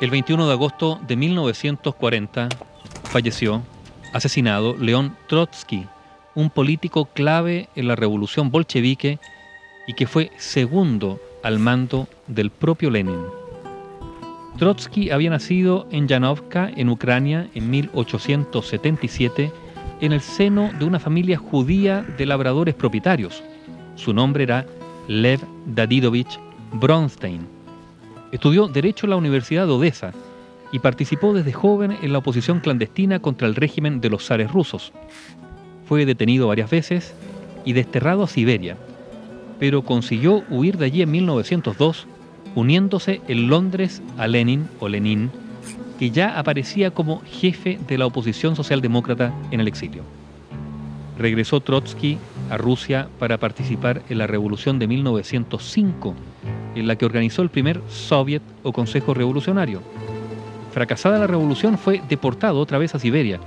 El 21 de agosto de 1940 falleció, asesinado, León Trotsky, un político clave en la revolución bolchevique y que fue segundo al mando del propio Lenin. Trotsky había nacido en Yanovka, en Ucrania, en 1877, en el seno de una familia judía de labradores propietarios. Su nombre era Lev Dadidovich Bronstein. Estudió Derecho en la Universidad de Odessa y participó desde joven en la oposición clandestina contra el régimen de los zares rusos. Fue detenido varias veces y desterrado a Siberia, pero consiguió huir de allí en 1902, uniéndose en Londres a Lenin o Lenin, que ya aparecía como jefe de la oposición socialdemócrata en el exilio. Regresó Trotsky a Rusia para participar en la revolución de 1905, en la que organizó el primer Soviet o Consejo Revolucionario. Fracasada la revolución fue deportado otra vez a Siberia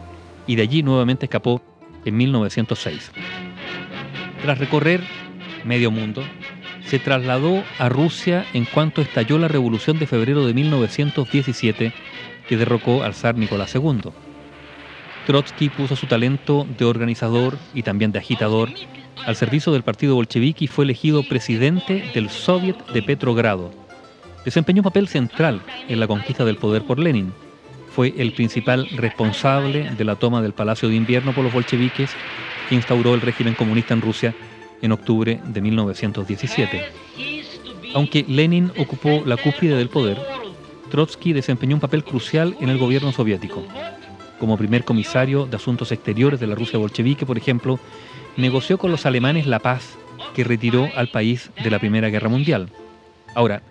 y de allí nuevamente escapó en 1906. Tras recorrer medio mundo, se trasladó a Rusia en cuanto estalló la revolución de febrero de 1917 que derrocó al zar Nicolás II. Trotsky puso su talento de organizador y también de agitador al servicio del partido bolchevique y fue elegido presidente del Soviet de Petrogrado. Desempeñó un papel central en la conquista del poder por Lenin. Fue el principal responsable de la toma del Palacio de Invierno por los bolcheviques que instauró el régimen comunista en Rusia en octubre de 1917. Aunque Lenin ocupó la cúspide del poder, Trotsky desempeñó un papel crucial en el gobierno soviético como primer comisario de Asuntos Exteriores de la Rusia bolchevique, por ejemplo, negoció con los alemanes la paz que retiró al país de la Primera Guerra Mundial. Ahora,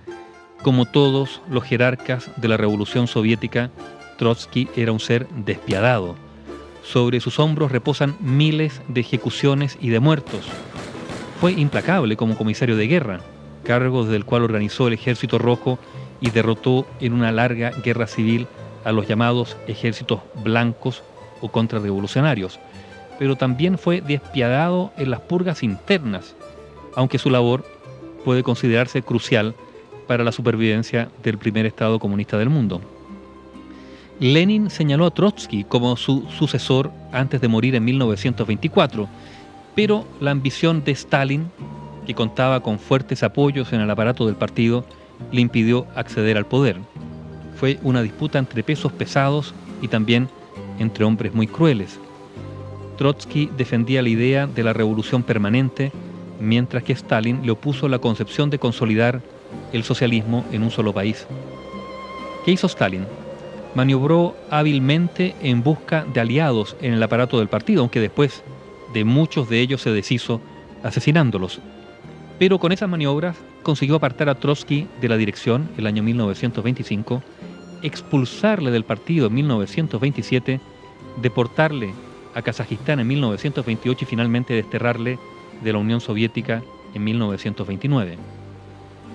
como todos los jerarcas de la Revolución Soviética, Trotsky era un ser despiadado. Sobre sus hombros reposan miles de ejecuciones y de muertos. Fue implacable como comisario de guerra, cargo desde el cual organizó el Ejército Rojo y derrotó en una larga guerra civil a los llamados ejércitos blancos o contrarrevolucionarios, pero también fue despiadado en las purgas internas, aunque su labor puede considerarse crucial para la supervivencia del primer Estado comunista del mundo. Lenin señaló a Trotsky como su sucesor antes de morir en 1924, pero la ambición de Stalin, que contaba con fuertes apoyos en el aparato del partido, le impidió acceder al poder fue una disputa entre pesos pesados y también entre hombres muy crueles. Trotsky defendía la idea de la revolución permanente, mientras que Stalin le opuso la concepción de consolidar el socialismo en un solo país. ¿Qué hizo Stalin? Maniobró hábilmente en busca de aliados en el aparato del partido, aunque después de muchos de ellos se deshizo asesinándolos. Pero con esas maniobras consiguió apartar a Trotsky de la dirección el año 1925 expulsarle del partido en 1927, deportarle a Kazajistán en 1928 y finalmente desterrarle de la Unión Soviética en 1929.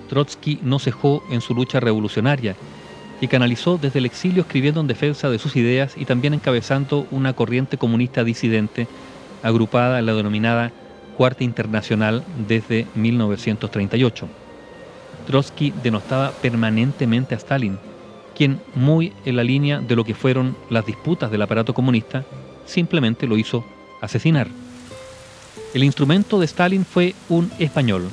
Trotsky no cejó en su lucha revolucionaria y canalizó desde el exilio escribiendo en defensa de sus ideas y también encabezando una corriente comunista disidente agrupada en la denominada Cuarta Internacional desde 1938. Trotsky denostaba permanentemente a Stalin, quien, muy en la línea de lo que fueron las disputas del aparato comunista, simplemente lo hizo asesinar. El instrumento de Stalin fue un español,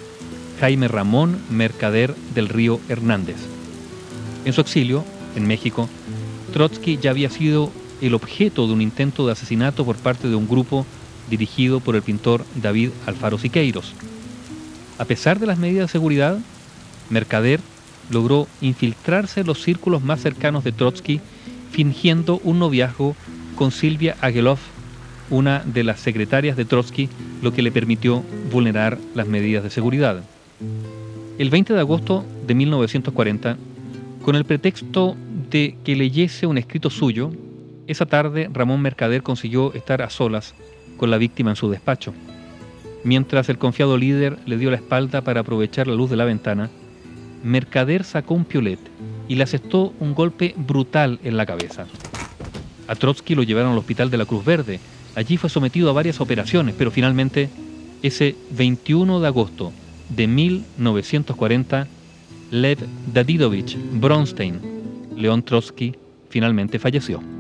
Jaime Ramón Mercader del Río Hernández. En su exilio, en México, Trotsky ya había sido el objeto de un intento de asesinato por parte de un grupo dirigido por el pintor David Alfaro Siqueiros. A pesar de las medidas de seguridad, Mercader logró infiltrarse en los círculos más cercanos de Trotsky, fingiendo un noviazgo con Silvia Agelov, una de las secretarias de Trotsky, lo que le permitió vulnerar las medidas de seguridad. El 20 de agosto de 1940, con el pretexto de que leyese un escrito suyo, esa tarde Ramón Mercader consiguió estar a solas con la víctima en su despacho. Mientras el confiado líder le dio la espalda para aprovechar la luz de la ventana, Mercader sacó un piolet y le asestó un golpe brutal en la cabeza. A Trotsky lo llevaron al hospital de la Cruz Verde. Allí fue sometido a varias operaciones, pero finalmente, ese 21 de agosto de 1940, Lev Dadidovich Bronstein, León Trotsky finalmente falleció.